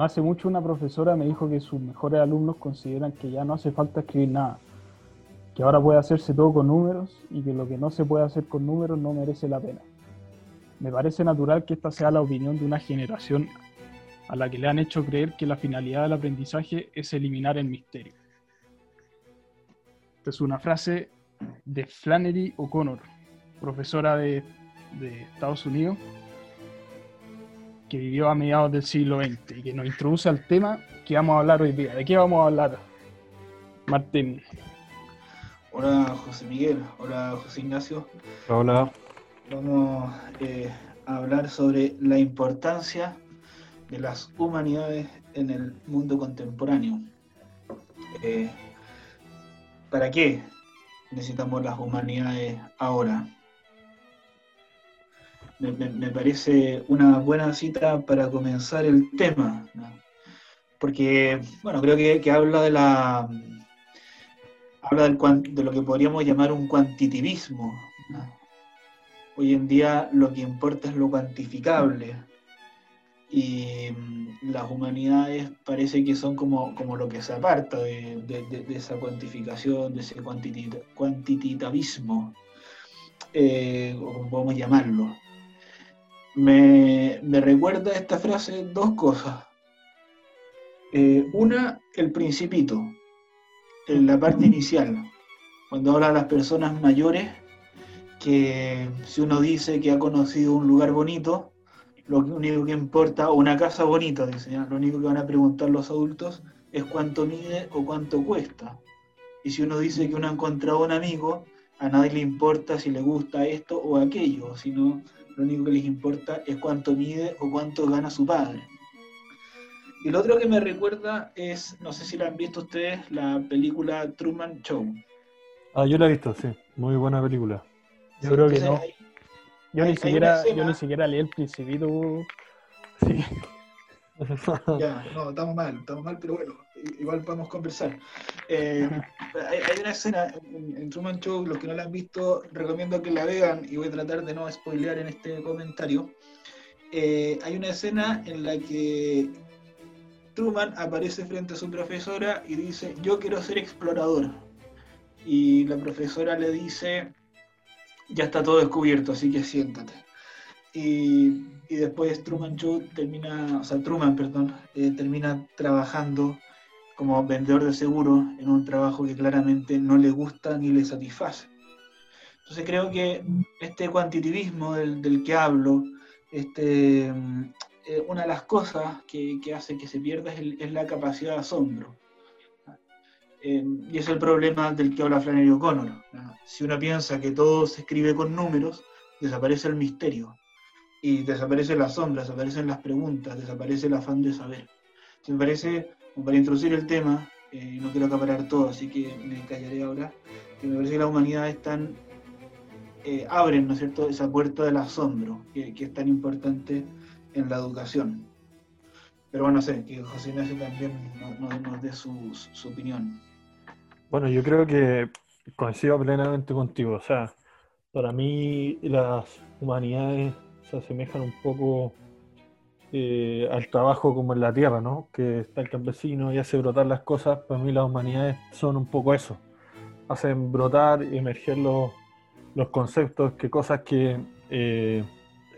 no hace mucho una profesora me dijo que sus mejores alumnos consideran que ya no hace falta escribir nada, que ahora puede hacerse todo con números y que lo que no se puede hacer con números no merece la pena. Me parece natural que esta sea la opinión de una generación a la que le han hecho creer que la finalidad del aprendizaje es eliminar el misterio. Esta es una frase de Flannery O'Connor, profesora de, de Estados Unidos, que vivió a mediados del siglo XX y que nos introduce al tema que vamos a hablar hoy día. ¿De qué vamos a hablar, Martín? Hola José Miguel, hola José Ignacio. Hola. Vamos eh, a hablar sobre la importancia de las humanidades en el mundo contemporáneo. Eh, ¿Para qué necesitamos las humanidades ahora? Me, parece una buena cita para comenzar el tema, porque, bueno, creo que, habla de la habla de lo que podríamos llamar un cuantitivismo. Hoy en día lo que importa es lo cuantificable. Y mm, las humanidades parece que son como, como lo que se aparta de, esa cuantificación, de ese cuantitativismo, eh, o como podemos llamarlo me, recuerda esta frase dos cosas. Eh, una, el principito, en la parte inicial, cuando habla a las personas mayores, que si uno dice que ha conocido un lugar bonito, lo único que importa, una casa bonita, dice, lo único que van a preguntar los adultos es cuánto mide o cuánto cuesta. Y si uno dice que uno ha encontrado un amigo, a nadie le importa si le gusta esto o aquello, sino lo único que les importa es cuánto mide o cuánto gana su padre. Y lo otro que me recuerda es, no sé si la han visto ustedes, la película Truman Show. Ah, yo la he visto, sí. Muy buena película. Yo creo que no. yo, ni siquiera, yo ni siquiera leí el principito. Sí. ya, no, estamos mal, estamos mal, pero bueno, igual podemos conversar. Eh, hay, una escena en, Truman Show, los que no la han visto, recomiendo que la vean y voy a tratar de no spoilear en este comentario. Eh, hay una escena en la que Truman aparece frente a su profesora y dice, yo quiero ser explorador. Y la profesora le dice, ya está todo descubierto, así que siéntate. Y, después Truman Show termina, o sea, Truman, perdón, eh, termina trabajando como vendedor de seguros en un trabajo que claramente no le gusta ni le satisface. Entonces creo que este cuantitivismo del, que hablo, este, eh, una de las cosas que, hace que se pierda es, la capacidad de asombro. Eh, y es el problema del que habla Flannery O'Connor. Si uno piensa que todo se escribe con números, desaparece el misterio. Y desaparece la sombra, desaparecen las preguntas, desaparece el afán de saber. me parece para introducir el tema, eh, no quiero acaparar todo, así que me callaré ahora, que me parece que la humanidad están, eh, abren, ¿no es cierto?, esa puerta del asombro, que, es tan importante en la educación. Pero bueno, sé, que José Ignacio también nos, dé su, opinión. Bueno, yo creo que coincido plenamente contigo. O sea, para mí las humanidades se asemejan un poco eh, al trabajo como en la tierra, ¿no? Que está el campesino y hace brotar las cosas. Para mí las humanidades son un poco eso. Hacen brotar y emerger los, los conceptos, que cosas que, eh,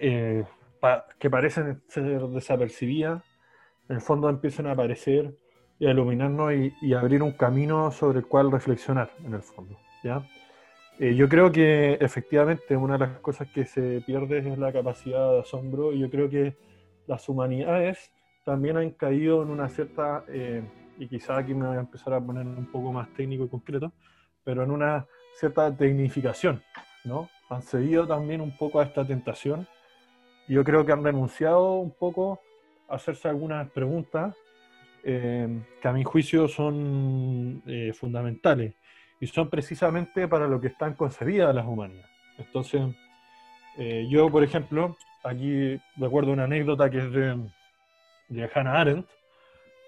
eh, que parecen ser desapercibidas, en el fondo empiezan a aparecer y a iluminarnos y, abrir un camino sobre el cual reflexionar, en el fondo. ¿ya? Yo creo que efectivamente una de las cosas que se pierde es la capacidad de asombro y yo creo que las humanidades también han caído en una cierta, eh, y quizá aquí me voy a empezar a poner un poco más técnico y concreto, pero en una cierta tecnificación, ¿no? Han cedido también un poco a esta tentación. Yo creo que han renunciado un poco a hacerse algunas preguntas eh, que a mi juicio son eh, fundamentales y son precisamente para lo que están concebidas las humanidades. Entonces, yo, por ejemplo, aquí recuerdo una anécdota que es de, Hannah Arendt,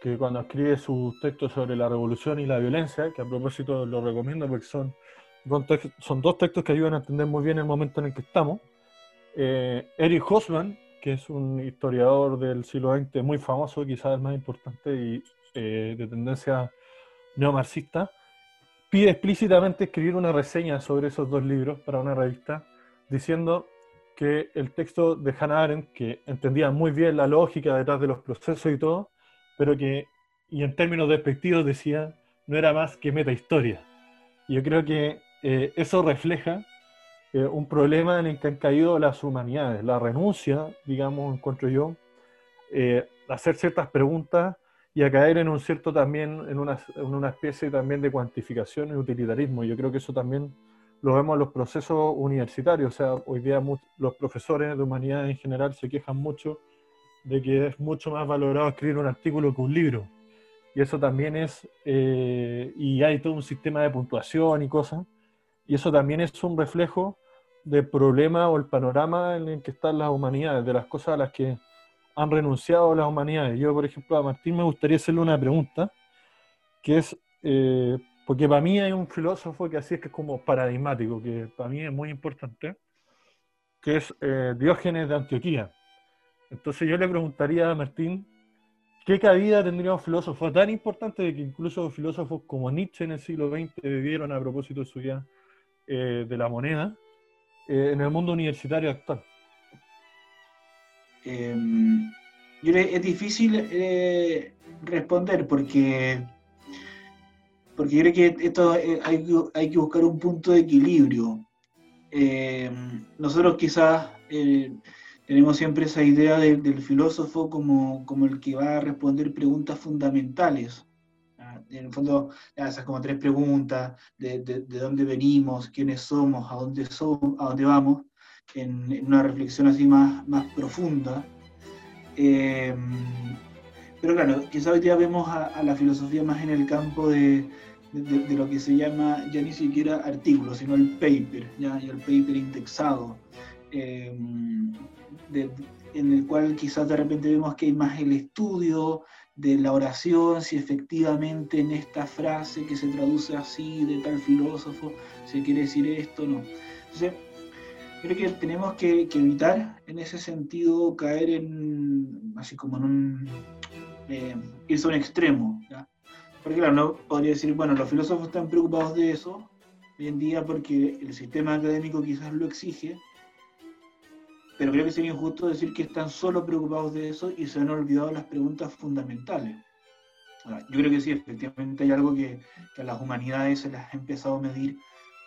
que cuando escribe sus textos sobre la revolución y la violencia, que a propósito lo recomiendo porque son, son dos textos que ayudan a entender muy bien el momento en el que estamos, eh, Eric Hosman, que es un historiador del siglo XX muy famoso, quizás el más importante y eh, de tendencia neomarxista, pide explícitamente escribir una reseña sobre esos dos libros para una revista, diciendo que el texto de Hannah Arendt, que entendía muy bien la lógica detrás de los procesos y todo, pero que, y en términos despectivos decía, no era más que metahistoria. Yo creo que eh, eso refleja eh, un problema en el que han caído las humanidades, la renuncia, digamos, encuentro yo, eh, hacer ciertas preguntas y a caer en un cierto también, en una, en una especie también de cuantificación y utilitarismo. Yo creo que eso también lo vemos en los procesos universitarios. O sea, hoy día los profesores de humanidades en general se quejan mucho de que es mucho más valorado escribir un artículo que un libro. Y eso también es, eh, y hay todo un sistema de puntuación y cosas, y eso también es un reflejo del problema o el panorama en el que están las humanidades, de las cosas a las que han renunciado las humanidades. Yo, por ejemplo, a Martín me gustaría hacerle una pregunta, que es, eh, porque para mí hay un filósofo que así es que es como paradigmático, que para mí es muy importante, que es eh, Diógenes de Antioquía. Entonces yo le preguntaría a Martín, ¿qué cabida tendría un filósofo tan importante de que incluso filósofos como Nietzsche en el siglo XX vivieron a propósito de su vida eh, de la moneda en el mundo universitario actual? Em, es difícil eh, responder porque, porque creo que esto eh, hay, hay, que buscar un punto de equilibrio. Em, nosotros quizás eh, tenemos siempre esa idea del filósofo como, como, el que va a responder preguntas fundamentales. En el fondo, esas como tres preguntas, de, de, de, dónde venimos, quiénes somos, a dónde, somos, a dónde vamos, en, una reflexión así más, más profunda. Eh, pero claro, quizá hoy día vemos a, la filosofía más en el campo de, de, lo que se llama ya ni siquiera artículo, sino el paper, ¿ya? Y el paper indexado, eh, en el cual quizás de repente vemos que hay más el estudio de la oración, si efectivamente en esta frase que se traduce así de tal filósofo se quiere decir esto no. Entonces, creo que tenemos que, evitar en ese sentido caer en, así como en un, eh, irse a un extremo. Porque claro, no podría decir, bueno, los filósofos están preocupados de eso hoy en día porque el sistema académico quizás lo exige, pero creo que sería injusto decir que están solo preocupados de eso y se han olvidado las preguntas fundamentales. yo creo que sí, efectivamente hay algo que, que a las humanidades se las ha empezado a medir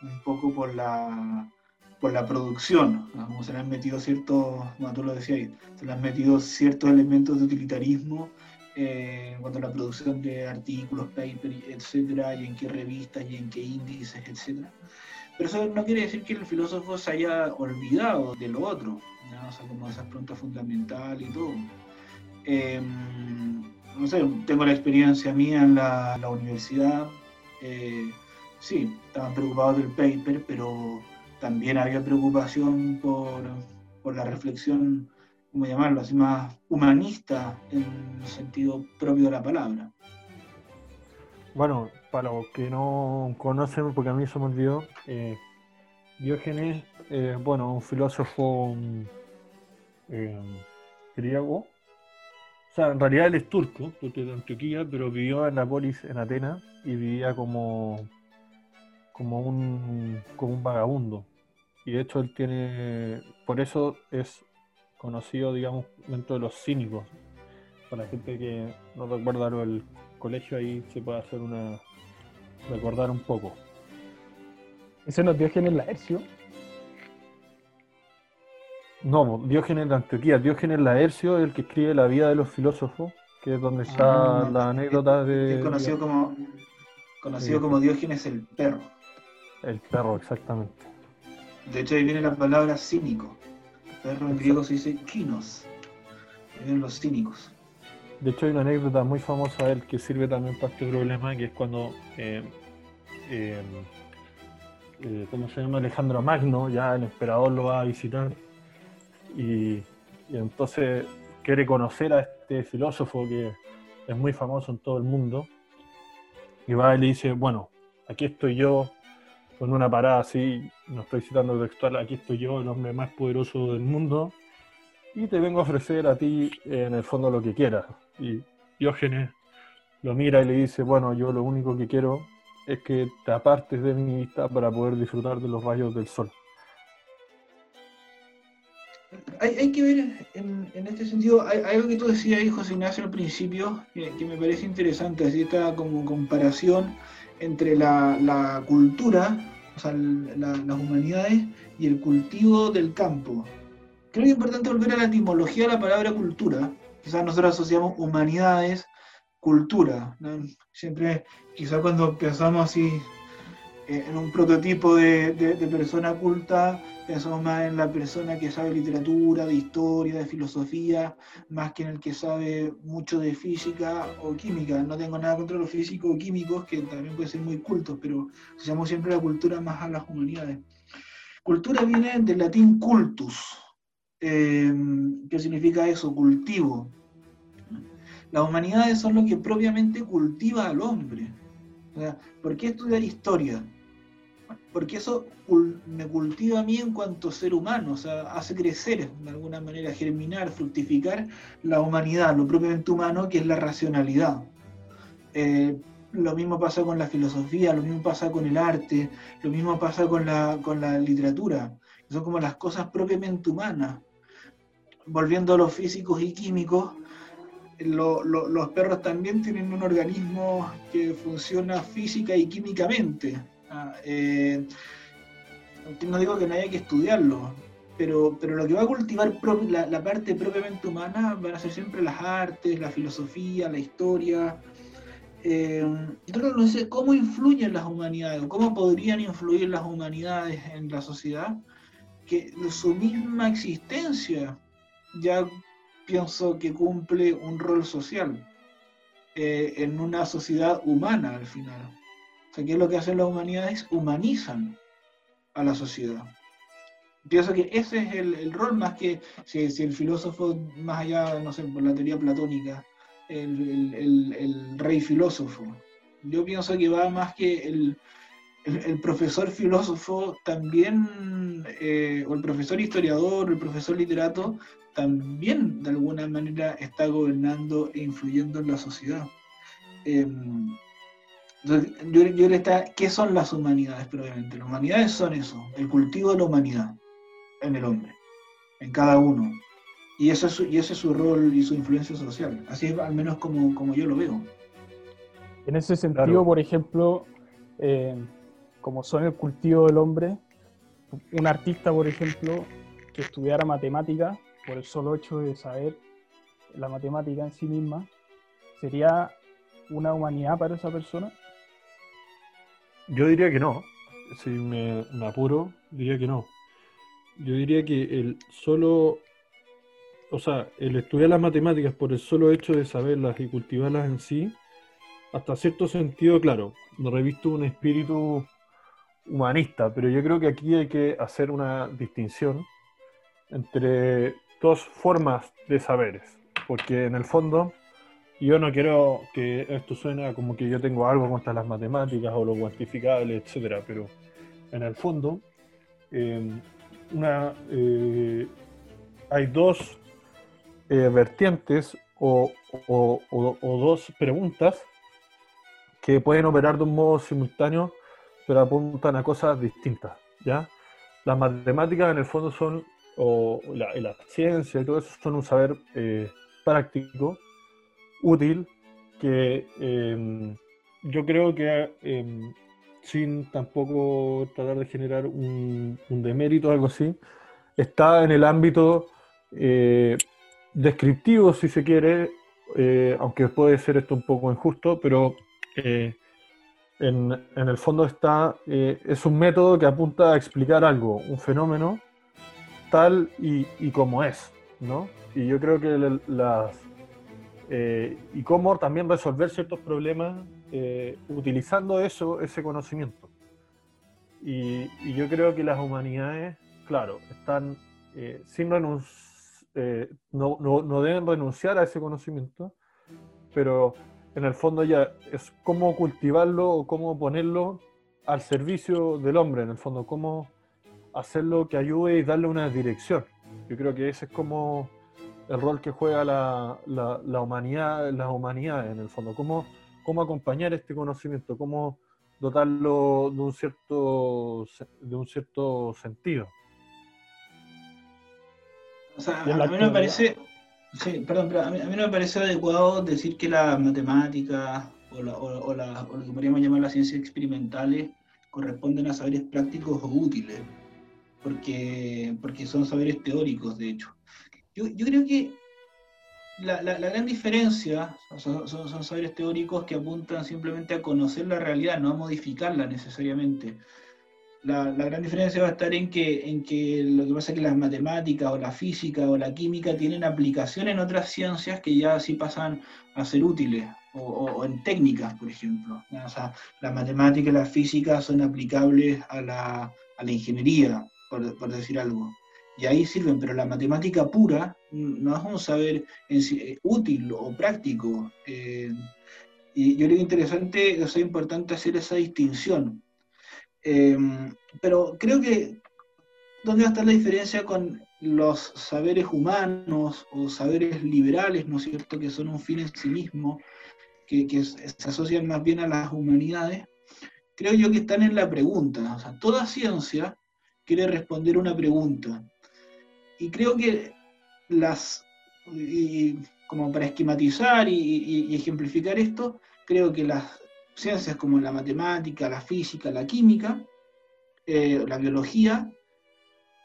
un poco por la por la producción, como se le han metido ciertos, como tú lo decías, se le han metido ciertos elementos de utilitarismo eh, en cuanto a la producción de artículos, papers, etcétera, y en qué revistas y en qué índices, etcétera. Pero eso no quiere decir que el filósofo se haya olvidado de lo otro, o sea, como esas preguntas fundamentales y todo. Em, no sé, tengo la experiencia mía en la, universidad. Eh, sí, estaban preocupados del paper, pero también había preocupación por, por la reflexión, ¿cómo llamarlo? Así más humanista en el sentido propio de la palabra. Bueno, para los que no conocen, porque a mí se me olvidó, eh, Diógenes, eh, bueno, un filósofo eh, griego, o sea, en realidad él es turco, porque de Antioquía, pero vivió en la en Atenas y vivía como como un, como un vagabundo. Y de hecho él tiene, por eso es conocido, digamos, dentro de los cínicos. Para la gente que no recuerda lo del colegio, ahí se puede hacer una, recordar un poco. ¿Ese no es Diógenes Laercio? No, Diógenes de Antioquía. Diógenes Laercio es el que escribe La vida de los filósofos, que es donde está ah, la anécdota de... Es conocido, como, conocido como Diógenes el perro. El perro, exactamente. De hecho, ahí viene la palabra cínico. El perro en griego se dice kinos. Ahí vienen los cínicos. De hecho, hay una anécdota muy famosa de él que sirve también para este problema, que es cuando, eh, eh, eh, ¿cómo se llama? Alejandro Magno, ya el emperador lo va a visitar, y, y entonces quiere conocer a este filósofo que es muy famoso en todo el mundo, y va y le dice, bueno, aquí estoy yo, con una parada así, no estoy citando textual, aquí estoy yo, el hombre más poderoso del mundo, y te vengo a ofrecer a ti en el fondo lo que quieras. Y Diógenes lo mira y le dice, bueno, yo lo único que quiero es que te apartes de mi vista para poder disfrutar de los rayos del sol. Hay, que ver en, este sentido, algo que tú decías ahí, José Ignacio, al principio, que, me parece interesante, así esta como comparación entre la, cultura, o sea, las humanidades y el cultivo del campo. Creo que es importante volver a la etimología de la palabra cultura. Quizás nosotros asociamos humanidades, cultura. Siempre, quizás cuando pensamos así eh, en un prototipo de, persona culta, pensamos más en la persona que sabe literatura, de historia, de filosofía, más que en el que sabe mucho de física o química. No tengo nada contra los físicos o químicos, que también pueden ser muy cultos, pero asociamos siempre la cultura más a las humanidades. Cultura viene del latín cultus, eh, que significa eso, cultivo. Las humanidades son lo que propiamente cultiva al hombre. ¿Por qué estudiar historia? Porque eso me cultiva a mí en cuanto ser humano, o sea, hace crecer, de alguna manera, germinar, fructificar la humanidad, lo propiamente humano, que es la racionalidad. Eh, lo mismo pasa con la filosofía, lo mismo pasa con el arte, lo mismo pasa con la, con la literatura. Son como las cosas propiamente humanas. Volviendo a los físicos y químicos, los perros también tienen un organismo que funciona física y químicamente. Ah, eh, no digo que no haya que estudiarlo, pero, pero lo que va a cultivar la, parte propiamente humana van a ser siempre las artes, la filosofía, la historia. Eh, entonces, no sé, ¿cómo influyen las humanidades? ¿Cómo podrían influir las humanidades en la sociedad? Que su misma existencia ya pienso que cumple un rol social eh, en una sociedad humana al final. Sea, ¿qué es lo que hacen las humanidades? Humanizan a la sociedad. Pienso que ese es el, rol más que si, el filósofo, más allá, no sé, por la teoría platónica, el, rey filósofo. Yo pienso que va más que el, profesor filósofo también, eh, o el profesor historiador, el profesor literato, también de alguna manera está gobernando e influyendo en la sociedad. Em, yo, yo le está, ¿qué son las humanidades probablemente? Las humanidades son eso, el cultivo de la humanidad en el hombre, en cada uno. Y ese es su, y ese es su rol y su influencia social. Así es al menos como, como yo lo veo. En ese sentido, por ejemplo, eh, como son el cultivo del hombre, un artista, por ejemplo, que estudiara matemática por el solo hecho de saber la matemática en sí misma, ¿sería una humanidad para esa persona? Yo diría que no. Si me, apuro, diría que no. Yo diría que el solo, o sea, el estudiar las matemáticas por el solo hecho de saberlas y cultivarlas en sí, hasta cierto sentido, claro, no revisto un espíritu humanista, pero yo creo que aquí hay que hacer una distinción entre dos formas de saberes, porque en el fondo yo no quiero que esto suene como que yo tengo algo contra las matemáticas o lo cuantificable, etcétera, pero en el fondo em, una, eh, hay dos eh, vertientes o, dos preguntas que pueden operar de un modo simultáneo, pero apuntan a cosas distintas. ¿ya? Las matemáticas en el fondo son o la, ciencia y todo eso son un saber eh, práctico, útil, que em, yo creo que em, sin tampoco tratar de generar un, demérito o algo así, está en el ámbito eh, descriptivo, si se quiere, eh, aunque puede ser esto un poco injusto, pero en, en, el fondo está, es un método que apunta a explicar algo, un fenómeno, tal y, como es, ¿no? Y yo creo que las... Eh, y cómo también resolver ciertos problemas eh, utilizando eso, ese conocimiento. Y, yo creo que las humanidades, claro, están eh, sin no, no, deben renunciar a ese conocimiento, pero en el fondo ya es cómo cultivarlo o cómo ponerlo al servicio del hombre, en el fondo, cómo hacerlo que ayude y darle una dirección. Yo creo que ese es como el rol que juega la, la, humanidad, las humanidades en el fondo, cómo, cómo acompañar este conocimiento, cómo dotarlo de un cierto, de un cierto sentido. O sea, a mí me parece, sí, perdón, pero a mí, no me parece adecuado decir que la matemática o, la, o, la, o lo que podríamos llamar las ciencias experimentales corresponden a saberes prácticos o útiles, porque, porque son saberes teóricos, de hecho. Yo, yo creo que la, la, gran diferencia son, son, saberes teóricos que apuntan simplemente a conocer la realidad, no a modificarla necesariamente. La, la, gran diferencia va a estar en que, en que lo que pasa es que las matemáticas o la física o la química tienen aplicación en otras ciencias que ya así pasan a ser útiles, o, o, en técnicas, por ejemplo. O sea, la matemática y la física son aplicables a la, a la ingeniería, por, por decir algo y ahí sirven, pero la matemática pura no es un saber útil o práctico. Eh, y yo creo interesante, es importante hacer esa distinción. Em, pero creo que, ¿dónde va a estar la diferencia con los saberes humanos o saberes liberales, ¿no es cierto?, que son un fin en sí mismo, que, que se asocian más bien a las humanidades? Creo yo que están en la pregunta. O sea, toda ciencia quiere responder una pregunta y creo que las, como para esquematizar y, ejemplificar esto, creo que las ciencias como la matemática, la física, la química, eh, la biología,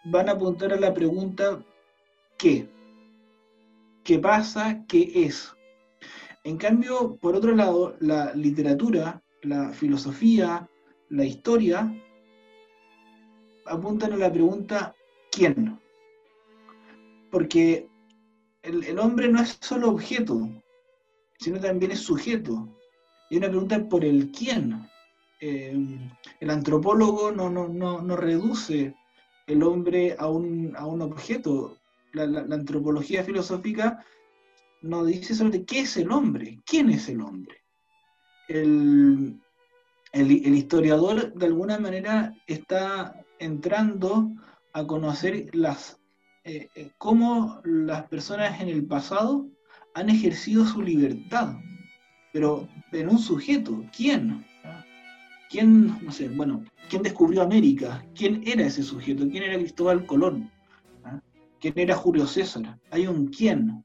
van a apuntar a la pregunta ¿qué? ¿Qué pasa? ¿Qué es? En cambio, por otro lado, la literatura, la filosofía, la historia, apuntan a la pregunta ¿quién? Porque el, hombre no es solo objeto, sino también es sujeto. Y una pregunta por el quién. Eh, el antropólogo no, no, reduce el hombre a un, objeto. La, antropología filosófica no dice sobre qué es el hombre, quién es el hombre. el, historiador de alguna manera está entrando a conocer las eh, eh, cómo las personas en el pasado han ejercido su libertad, pero en un sujeto, ¿quién? ¿Quién, no sé, bueno, quién descubrió América? ¿Quién era ese sujeto? ¿Quién era Cristóbal Colón? ¿Ah? ¿Quién era Julio César? Hay un quién.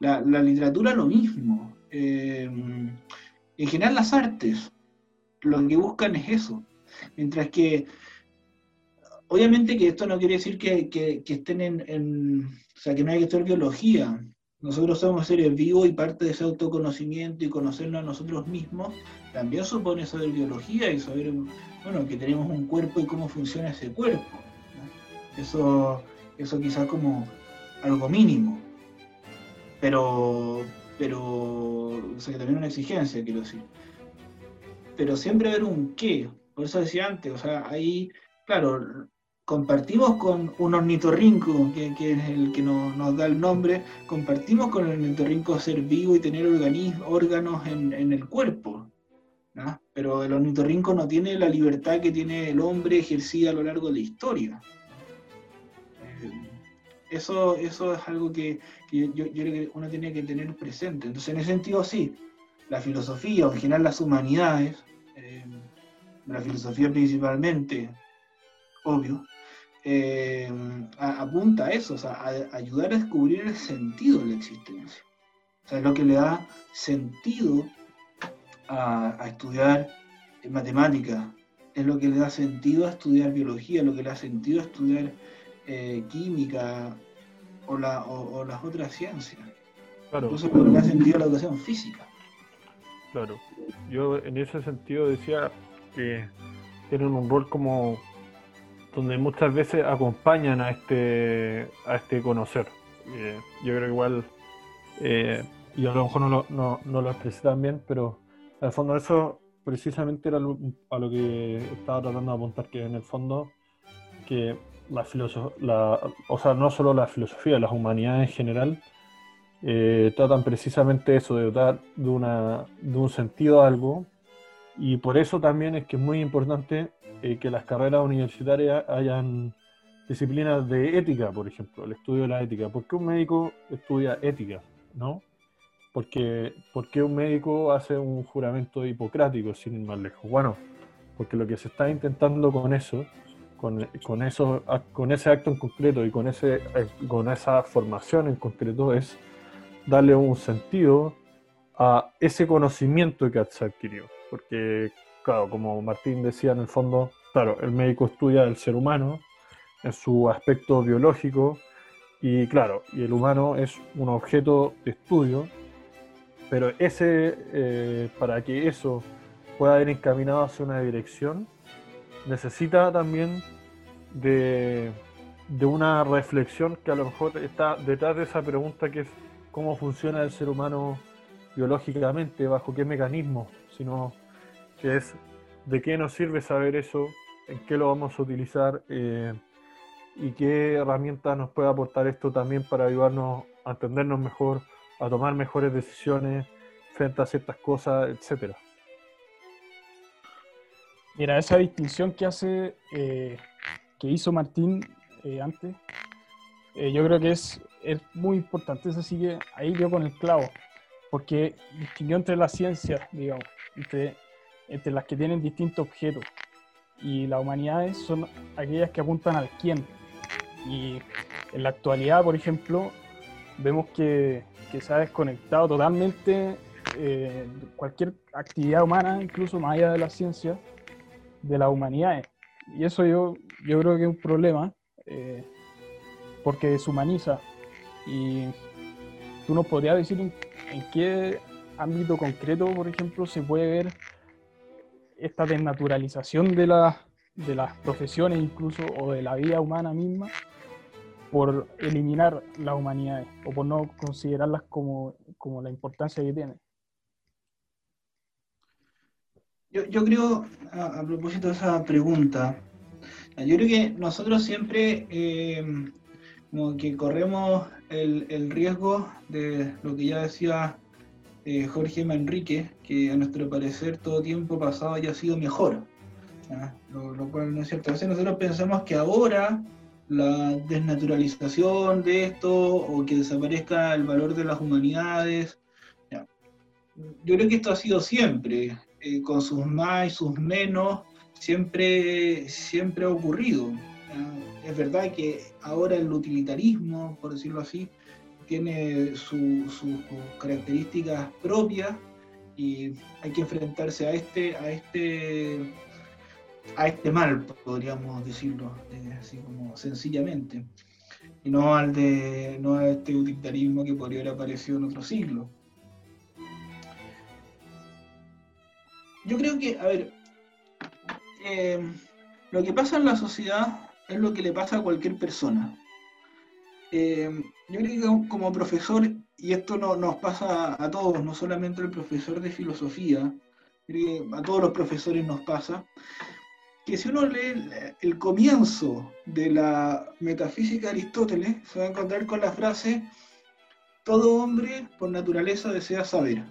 La, literatura lo mismo. Eh, en general las artes, lo que buscan es eso. Mientras que Obviamente que esto no quiere decir que, estén en, o sea, que no hay que estudiar biología. Nosotros somos seres vivos y parte de ese autoconocimiento y conocernos a nosotros mismos también supone saber biología y saber, bueno, que tenemos un cuerpo y cómo funciona ese cuerpo. Eso, eso quizás como algo mínimo. Pero, pero, o sea, que también una exigencia, quiero decir. Pero siempre haber un qué. Por eso decía antes, o sea, ahí, claro, compartimos con un ornitorrinco, que, es el que nos da el nombre, compartimos con el ornitorrinco ser vivo y tener órganos en, el cuerpo. Pero el ornitorrinco no tiene la libertad que tiene el hombre ejercida a lo largo de la historia. Eh, eso, eso es algo que, yo, creo que uno tiene que tener presente. Entonces, en ese sentido, sí, la filosofía, o en general las humanidades, eh, la filosofía principalmente, obvio, eh, apunta a eso, o sea, a, ayudar a descubrir el sentido de la existencia. O sea, es lo que le da sentido a, estudiar matemática, es lo que le da sentido a estudiar biología, lo que le da sentido a estudiar eh, química o, la, o, las otras ciencias. Claro. Incluso lo que le da sentido a la educación física. Claro. Yo en ese sentido decía que tienen un rol como donde muchas veces acompañan a este, a este conocer. Eh, yo creo que igual, eh, y a lo mejor no lo, no, no lo expresé tan bien, pero al fondo eso precisamente era a lo que estaba tratando de apuntar, que en el fondo que la filosofía, o sea, no solo la filosofía, las humanidades en general, eh, tratan precisamente eso, de dar de, una, de un sentido a algo, y por eso también es que es muy importante eh, que las carreras universitarias hayan disciplinas de ética, por ejemplo, el estudio de la ética. ¿Por qué un médico estudia ética? ¿No? Porque, ¿Por qué un médico hace un juramento hipocrático sin ir más lejos? Bueno, porque lo que se está intentando con eso, con, con, eso, con ese acto en concreto y con, ese, con esa formación en concreto es darle un sentido a ese conocimiento que se adquirió. Porque, claro, como Martín decía, en el fondo, claro, el médico estudia el ser humano en su aspecto biológico y, claro, y el humano es un objeto de estudio pero ese, eh, para que eso pueda ir encaminado hacia una dirección, necesita también de, una reflexión que a lo mejor está detrás de esa pregunta que es cómo funciona el ser humano biológicamente, bajo qué mecanismo, sino que es de qué nos sirve saber eso, en qué lo vamos a utilizar eh, y qué herramientas nos puede aportar esto también para ayudarnos a entendernos mejor, a tomar mejores decisiones frente a ciertas cosas, etcétera. Mira, esa distinción que hace, eh, que hizo Martín eh, antes, yo creo que es, es muy importante. Es así que ahí dio con el clavo, porque distinguió entre las ciencias, digamos, entre, entre las que tienen distintos objetos. Y las humanidades son aquellas que apuntan al quién. Y en la actualidad, por ejemplo, vemos que que se ha desconectado totalmente eh, cualquier actividad humana, incluso más allá de la ciencia, de las humanidades. Y eso yo, yo creo que es un problema, eh, porque deshumaniza. Y tú nos podrías decir en, qué ámbito concreto, por ejemplo, se puede ver esta desnaturalización de, de las profesiones incluso o de la vida humana misma por eliminar las humanidades o por no considerarlas como, como la importancia que tienen. Yo, yo creo, a, propósito de esa pregunta, yo creo que nosotros siempre eh, como que corremos el, el, riesgo de lo que ya decía eh, Jorge Manrique, que a nuestro parecer todo tiempo pasado haya sido mejor, lo, lo, cual no es cierto. A veces nosotros pensamos que ahora la desnaturalización de esto o que desaparezca el valor de las humanidades. Yo creo que esto ha sido siempre, eh, con sus más y sus menos, siempre, siempre ha ocurrido. Es verdad que ahora el utilitarismo, por decirlo así, tiene sus características propias y hay que enfrentarse a este, a este a este mal, podríamos decirlo, eh, así como sencillamente, y no al de no a este utilitarismo que podría haber aparecido en otro siglo. Yo creo que, a ver, eh, lo que pasa en la sociedad es lo que le pasa a cualquier persona. Eh, yo creo que como profesor, y esto no, nos pasa a todos, no solamente al profesor de filosofía, a todos los profesores nos pasa, que si uno lee el, comienzo de la metafísica de Aristóteles, se va a encontrar con la frase, todo hombre por naturaleza desea saber.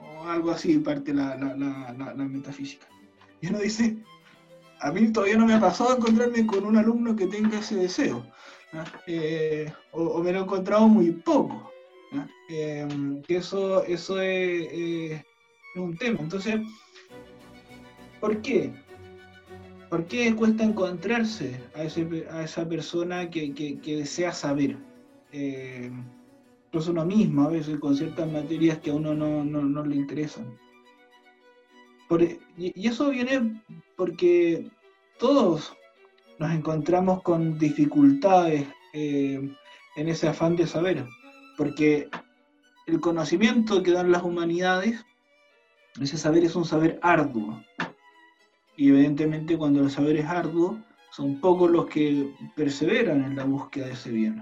O algo así parte la, la, metafísica. Y uno dice, a mí todavía no me ha pasado encontrarme con un alumno que tenga ese deseo. Eh, o, me lo he encontrado muy poco. Eh, que eso, eso es un tema. Entonces, ¿por qué? ¿Por qué cuesta encontrarse a, esa persona que, desea saber? Eh, incluso uno mismo, a veces, con ciertas materias que a uno no, le interesan. y, eso viene porque todos nos encontramos con dificultades eh, en ese afán de saber, porque el conocimiento que dan las humanidades, ese saber es un saber arduo, y evidentemente cuando el saber es arduo, son pocos los que perseveran en la búsqueda de ese bien.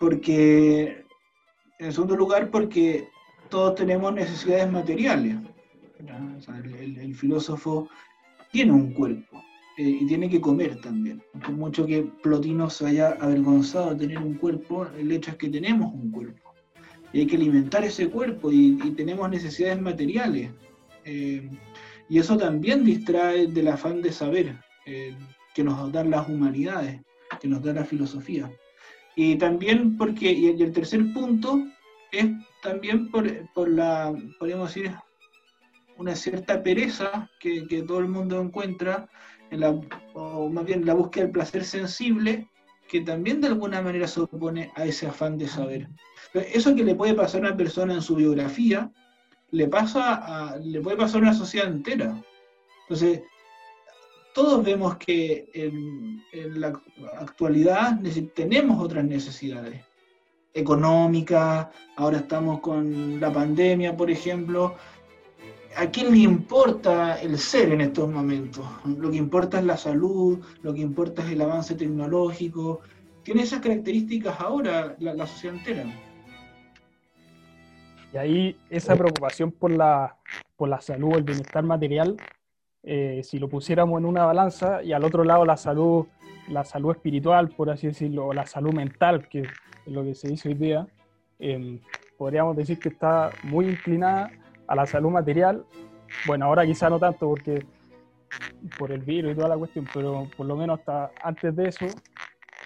Porque, en segundo lugar, porque todos tenemos necesidades materiales. el, filósofo tiene un cuerpo eh, y tiene que comer también. Por mucho que Plotino se haya avergonzado de tener un cuerpo, el hecho es que tenemos un cuerpo. Y hay que alimentar ese cuerpo y, tenemos necesidades materiales. Eh, y eso también distrae del afán de saber. Eh, que nos dan las humanidades, que nos da la filosofía. Y también porque, y el tercer punto es también por, por la, podríamos decir, una cierta pereza que, que, todo el mundo encuentra, en la, o más bien la búsqueda del placer sensible, que también de alguna manera se opone a ese afán de saber. Eso que le puede pasar a una persona en su biografía, le, pasa a, le puede pasar a una sociedad entera. Entonces, todos vemos que en, la actualidad tenemos otras necesidades económicas, ahora estamos con la pandemia, por ejemplo. ¿A quién le importa el ser en estos momentos? Lo que importa es la salud, lo que importa es el avance tecnológico. Tiene esas características ahora la, sociedad entera. Y ahí esa preocupación por la, por la salud, el bienestar material, eh, si lo pusiéramos en una balanza y al otro lado la salud, la salud espiritual, por así decirlo, la salud mental, que es lo que se dice hoy día, em, podríamos decir que está muy inclinada a la salud material. Bueno, ahora quizá no tanto porque por el virus y toda la cuestión, pero por lo menos hasta antes de eso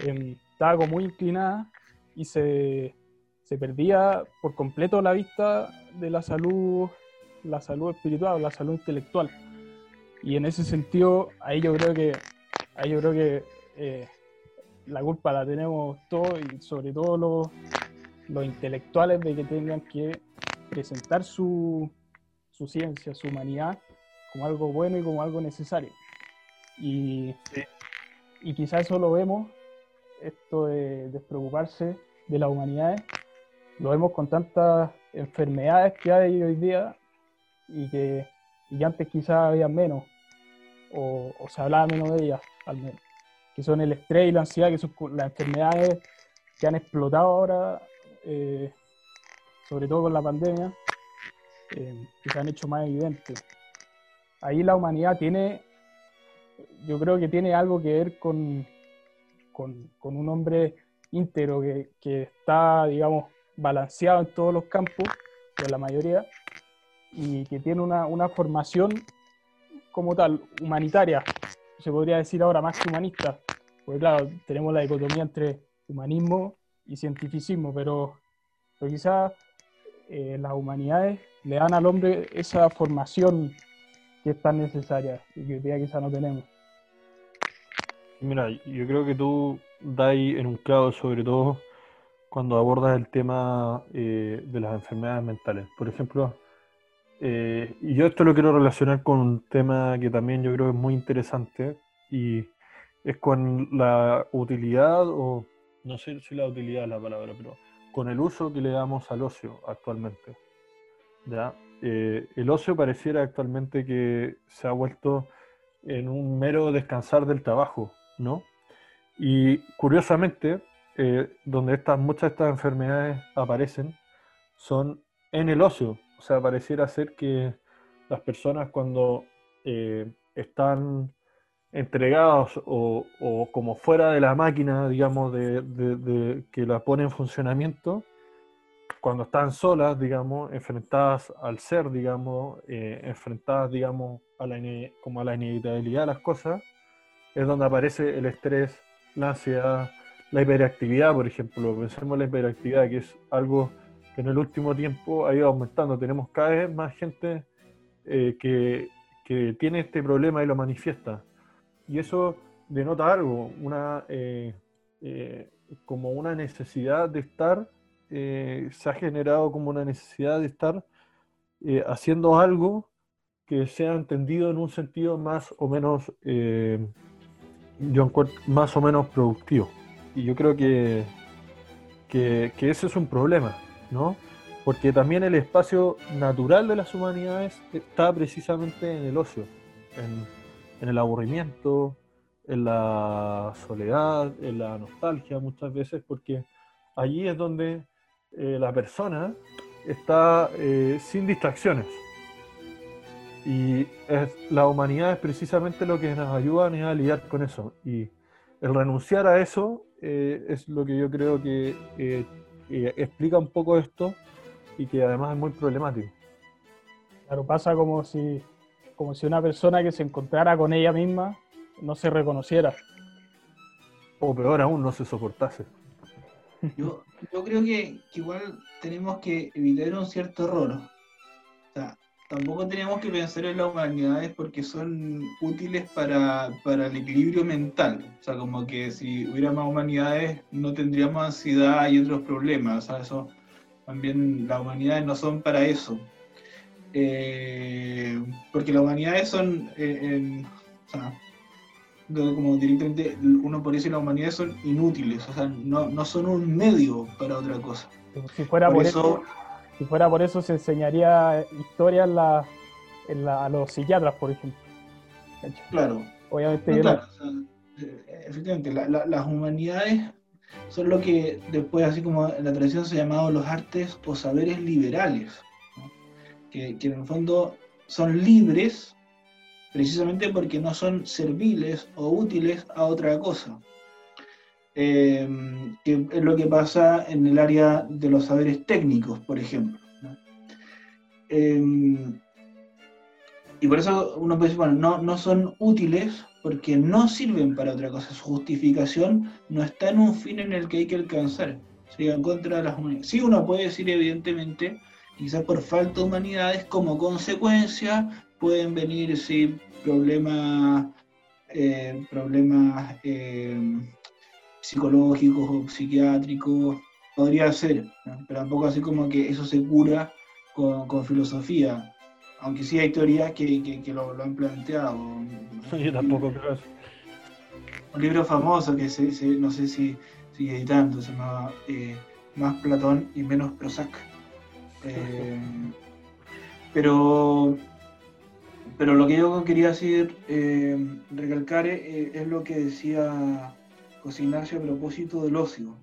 eh, estaba muy inclinada y se, se perdía por completo la vista de la salud, la salud espiritual, la salud intelectual. Y en ese sentido, ahí yo creo que, ahí yo creo que eh, la culpa la tenemos todos y sobre todo los, los intelectuales de que tengan que presentar su, su, ciencia, su humanidad como algo bueno y como algo necesario. Y, y quizás eso lo vemos, esto de despreocuparse de las humanidades, lo vemos con tantas enfermedades que hay hoy día y que, antes quizás había menos, o, se hablaba menos de ellas, al menos, que son el estrés y la ansiedad, que son las enfermedades que han explotado ahora, eh, sobre todo con la pandemia, eh, que se han hecho más evidentes. Ahí la humanidad tiene, yo creo que tiene algo que ver con, con, un hombre íntegro que, que está, digamos, balanceado en todos los campos, en la mayoría, y que tiene una, una, formación como tal, humanitaria, se podría decir ahora más que humanista, porque claro, tenemos la dicotomía entre humanismo y cientificismo, pero, pero quizás eh, las humanidades le dan al hombre esa formación que es tan necesaria y que hoy día quizás no tenemos. Mira, yo creo que tú das en un clavo sobre todo cuando abordas el tema eh, de las enfermedades mentales. Por ejemplo, eh, y yo esto lo quiero relacionar con un tema que también yo creo es muy interesante y es con la utilidad, o no sé si la utilidad es la palabra, pero con el uso que le damos al ocio actualmente. ¿ya? Eh, el ocio pareciera actualmente que se ha vuelto en un mero descansar del trabajo, ¿no? Y curiosamente, eh, donde estas, muchas de estas enfermedades aparecen son en el ocio. O sea, pareciera ser que las personas cuando eh, están entregados o, como fuera de la máquina, digamos, de, que la pone en funcionamiento, cuando están solas, digamos, enfrentadas al ser, digamos, eh, enfrentadas, digamos, a la, como a la inevitabilidad de las cosas, es donde aparece el estrés, la ansiedad, la hiperactividad, por ejemplo, pensemos en la hiperactividad, que es algo que en el último tiempo ha ido aumentando. Tenemos cada vez más gente eh, que, tiene este problema y lo manifiesta. Y eso denota algo, una, eh, eh, como una necesidad de estar, se ha generado como una necesidad de estar haciendo algo que sea entendido en un sentido más o menos, yo más o menos productivo. Y yo creo que, que, ese es un problema, ¿no? Porque también el espacio natural de las humanidades está precisamente en el ocio, en, el aburrimiento, en la soledad, en la nostalgia muchas veces, porque allí es donde eh, la persona está eh, sin distracciones. Y la humanidad es precisamente lo que nos ayuda a lidiar con eso. Y el renunciar a eso eh, es lo que yo creo que eh, eh, explica un poco esto y que además es muy problemático. Claro, pasa como si, como si una persona que se encontrara con ella misma no se reconociera. O peor aún, no se soportase. Yo, yo creo que, igual tenemos que evitar un cierto error. O sea, tampoco tenemos que pensar en las humanidades porque son útiles para, para, el equilibrio mental. O sea, como que si hubiera más humanidades no tendríamos ansiedad y otros problemas. O sea, eso también las humanidades no son para eso. Eh, porque las humanidades son, eh, o sea, como directamente uno por eso las humanidades son inútiles, o sea, no, no son un medio para otra cosa. Si fuera por, eso, si fuera por eso se enseñaría historia en la, en la, a los psiquiatras, por ejemplo. Claro. Obviamente. Eh, efectivamente, las humanidades son lo que después, así como en la tradición se ha llamado los artes o saberes liberales, que, que en el fondo son libres precisamente porque no son serviles o útiles a otra cosa. Eh, que es lo que pasa en el área de los saberes técnicos, por ejemplo. Eh, y por eso uno puede decir, bueno, no, no son útiles porque no sirven para otra cosa. Su justificación no está en un fin en el que hay que alcanzar. Sería en contra de las humanidades. Sí, uno puede decir, evidentemente, quizás por falta de humanidades, como consecuencia pueden venir sí, problemas, eh, problemas eh, psicológicos o psiquiátricos, podría ser, pero tampoco así como que eso se cura con, filosofía, aunque sí hay teorías que, lo, han planteado. Yo tampoco creo eso. Un libro famoso que se, no sé si sigue editando, se llama eh, Más Platón y menos Prozac. Pero pero lo que yo quería decir, eh, recalcar, eh, es lo que decía José Ignacio a propósito del ocio.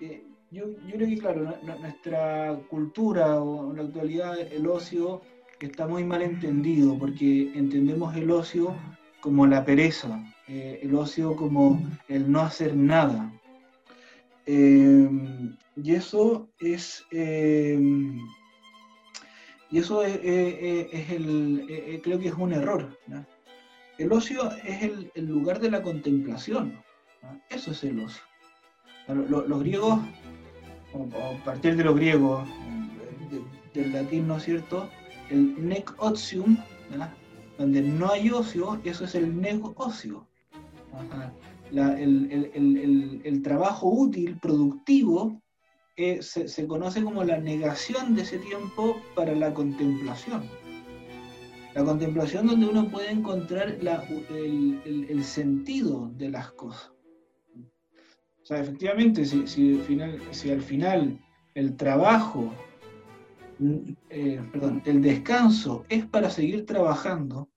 Eh, yo, yo, creo que, claro, nuestra cultura o en la actualidad el ocio está muy mal entendido porque entendemos el ocio como la pereza, el ocio como el no hacer nada. Y eso es y eso es, el, creo que es un error. El ocio es el, lugar de la contemplación. Eso es el ocio. Los, griegos, a partir de los griegos, del latín, ¿no es cierto? El nec otium, donde no hay ocio, eso es el negocio. el, el trabajo útil, productivo, se, conoce como la negación de ese tiempo para la contemplación. La contemplación donde uno puede encontrar el, sentido de las cosas. O sea, efectivamente, si, si, al, final, al final el trabajo, eh, perdón, el descanso es para seguir trabajando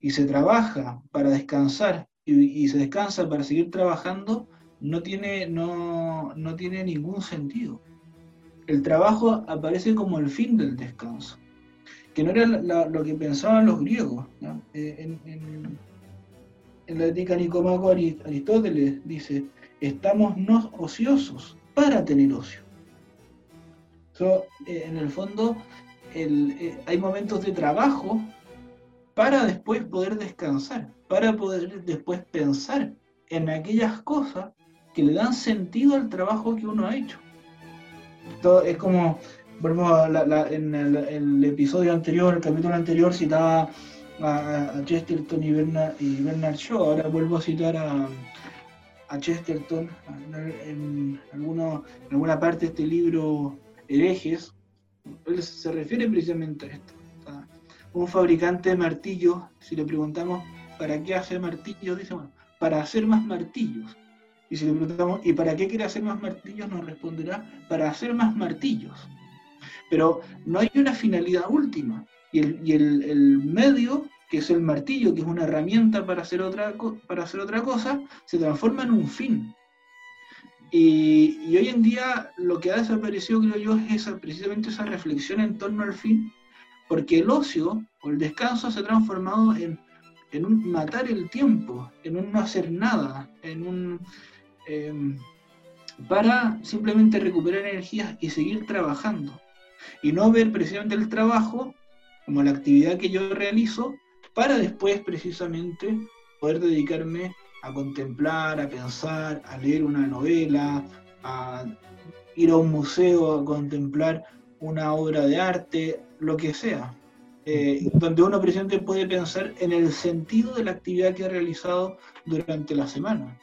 y se trabaja para descansar y se descansa para seguir trabajando, no tiene, no, no tiene ningún sentido. El trabajo aparece como el fin del descanso, que no era lo que pensaban los griegos. Eh, en, la ética Nicomaco Aristóteles dice, estamos no ociosos para tener ocio. Eh, en el fondo, eh, hay momentos de trabajo para después poder descansar, para poder después pensar en aquellas cosas que le dan sentido al trabajo que uno ha hecho. es como, en el, episodio anterior, el capítulo anterior, citaba a, Chesterton y Bernard, y Bernard, Shaw, ahora vuelvo a citar a, Chesterton en, alguna parte de este libro, Herejes, él se refiere precisamente a esto. un fabricante de martillos, si le preguntamos, ¿para qué hace martillos? Dice, bueno, para hacer más martillos. Y si le preguntamos, ¿y para qué quiere hacer más martillos? Nos responderá, para hacer más martillos. Pero no hay una finalidad última. Y el, medio, que es el martillo, que es una herramienta para hacer otra, para hacer otra cosa, se transforma en un fin. Y, hoy en día lo que ha desaparecido, creo yo, es esa, precisamente esa reflexión en torno al fin, porque el ocio o el descanso se ha transformado en, en un matar el tiempo, en un no hacer nada, en un Em, para simplemente recuperar energías y seguir trabajando. Y no ver precisamente el trabajo como la actividad que yo realizo para después precisamente poder dedicarme a contemplar, a pensar, a leer una novela, a ir a un museo a contemplar una obra de arte, lo que sea. Eh, donde uno presente puede pensar en el sentido de la actividad que ha realizado durante la semana.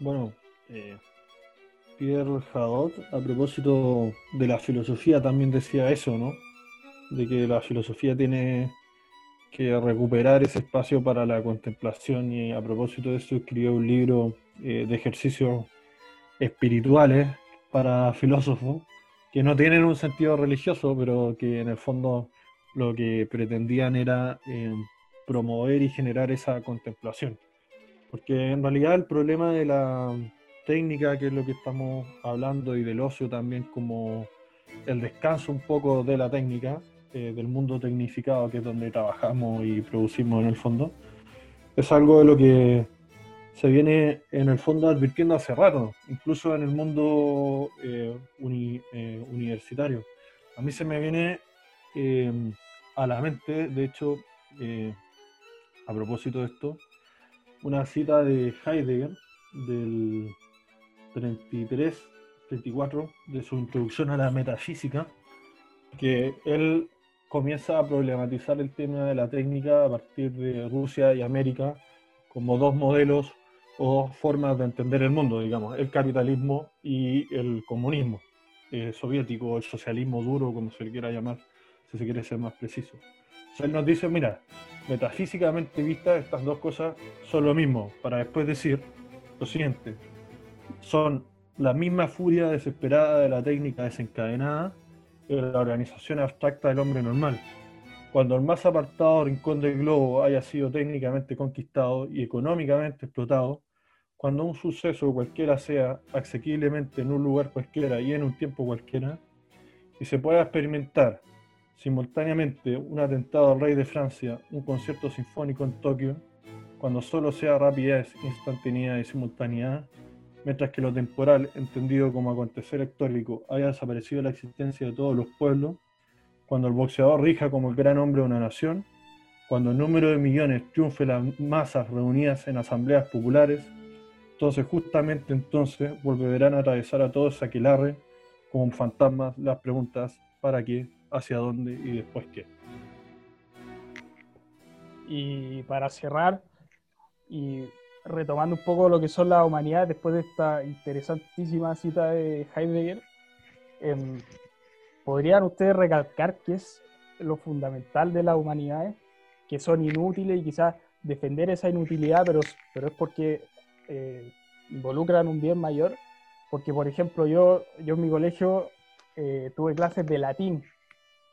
Bueno, eh, Pierre Hadot, a propósito de la filosofía, también decía eso, ¿no? De que la filosofía tiene que recuperar ese espacio para la contemplación y a propósito de eso escribió un libro eh, de ejercicios espirituales para filósofos que no tienen un sentido religioso, pero que en el fondo lo que pretendían era eh, promover y generar esa contemplación. Porque en realidad el problema de la técnica, que es lo que estamos hablando, y del ocio también como el descanso un poco de la técnica, eh, del mundo tecnificado, que es donde trabajamos y producimos en el fondo, es algo de lo que se viene en el fondo advirtiendo hace rato, incluso en el mundo eh, eh, universitario. A mí se me viene em, a la mente, de hecho, eh, a propósito de esto, una cita de Heidegger del 33, 34, de su introducción a la metafísica, que él comienza a problematizar el tema de la técnica a partir de Rusia y América como dos modelos o formas de entender el mundo, digamos, el capitalismo y el comunismo eh, soviético, el socialismo duro, como se le quiera llamar, si se quiere ser más preciso. Él nos dice, mira, metafísicamente vista, estas dos cosas son lo mismo, para después decir lo siguiente, son la misma furia desesperada de la técnica desencadenada en la organización abstracta del hombre normal. Cuando el más apartado rincón del globo haya sido técnicamente conquistado y económicamente explotado, cuando un suceso cualquiera sea asequiblemente en un lugar cualquiera y en un tiempo cualquiera, y se pueda experimentar simultáneamente un atentado al rey de Francia, un concierto sinfónico en Tokio, cuando solo sea rapidez, instantaneidad y simultaneidad, mientras que lo temporal, entendido como acontecer histórico, haya desaparecido de la existencia de todos los pueblos, cuando el boxeador rija como el gran hombre de una nación, cuando el número de millones triunfe las masas reunidas en asambleas populares, entonces, justamente entonces, volverán a atravesar a todos aquelarre como fantasmas las preguntas ¿para qué? ¿Hacia dónde? y después qué. Y para cerrar, y retomando un poco lo que son las humanidades después de esta interesantísima cita de Heidegger, em, ¿podrían ustedes recalcar qué es lo fundamental de las humanidades? Que son inútiles y quizás defender esa inutilidad, pero, pero es porque eh, involucran un bien mayor, porque por ejemplo yo, yo en mi colegio eh, tuve clases de latín,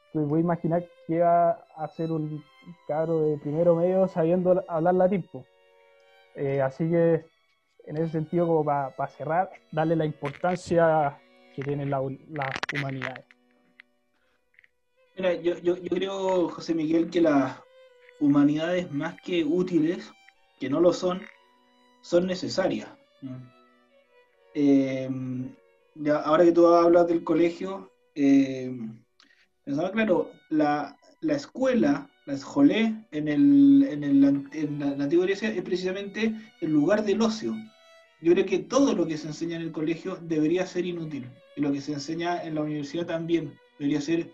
entonces voy a imaginar que iba a ser un cabro de primero medio sabiendo hablar latín. Eh, así que en ese sentido, como para cerrar, darle la importancia que tienen las humanidades. Mira, yo, yo, yo creo, José Miguel, que las humanidades más que útiles, que no lo son, son necesarias. Eh, ahora que tú hablas del colegio, eh, pensaba, claro, la, escuela, la escolé en, el, en, el, en la, antigua Grecia es precisamente el lugar del ocio. Yo creo que todo lo que se enseña en el colegio debería ser inútil. Y lo que se enseña en la universidad también debería ser,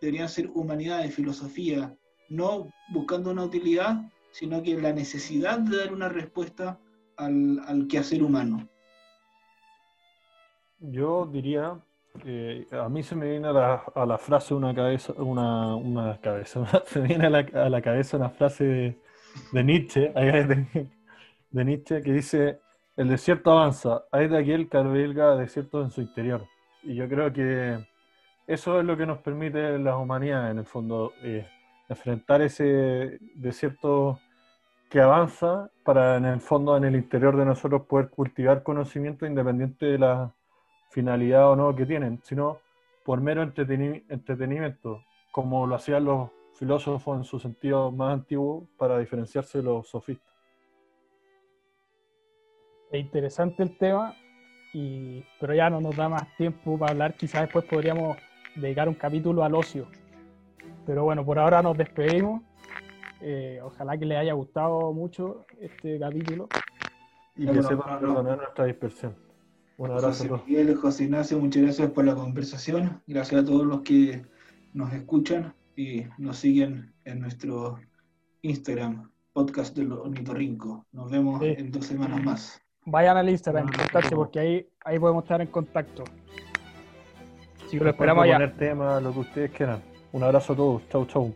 deberían ser humanidades, filosofía, no buscando una utilidad, sino que la necesidad de dar una respuesta al, al quehacer humano? Yo diría, que a mí se me viene a la, la frase una cabeza, una, cabeza, se me viene a la, la cabeza una frase de, Nietzsche, de, de, Nietzsche que dice, el desierto avanza, hay de aquel que alberga desierto en su interior. Y yo creo que eso es lo que nos permite las humanidades, en el fondo, eh, enfrentar ese desierto que avanza para en el fondo, en el interior de nosotros, poder cultivar conocimiento independiente de la finalidad o no que tienen, sino por mero entretenimiento, como lo hacían los filósofos en su sentido más antiguo para diferenciarse de los sofistas. Es interesante el tema, y, pero ya no nos da más tiempo para hablar, quizás después podríamos dedicar un capítulo al ocio. Pero bueno, por ahora nos despedimos Eh, ojalá que les haya gustado mucho este capítulo. Y que sepan perdonar nuestra dispersión. Un abrazo José Miguel, José Ignacio, muchas gracias por la conversación. Gracias a todos los que nos escuchan y nos siguen en nuestro Instagram, podcast del Ornitorrinco. Nos vemos en dos semanas más. Vayan al Instagram, porque ahí, ahí podemos estar en contacto. Si lo esperamos ya. poner tema, lo que ustedes quieran. Un abrazo a todos. Chau, chau.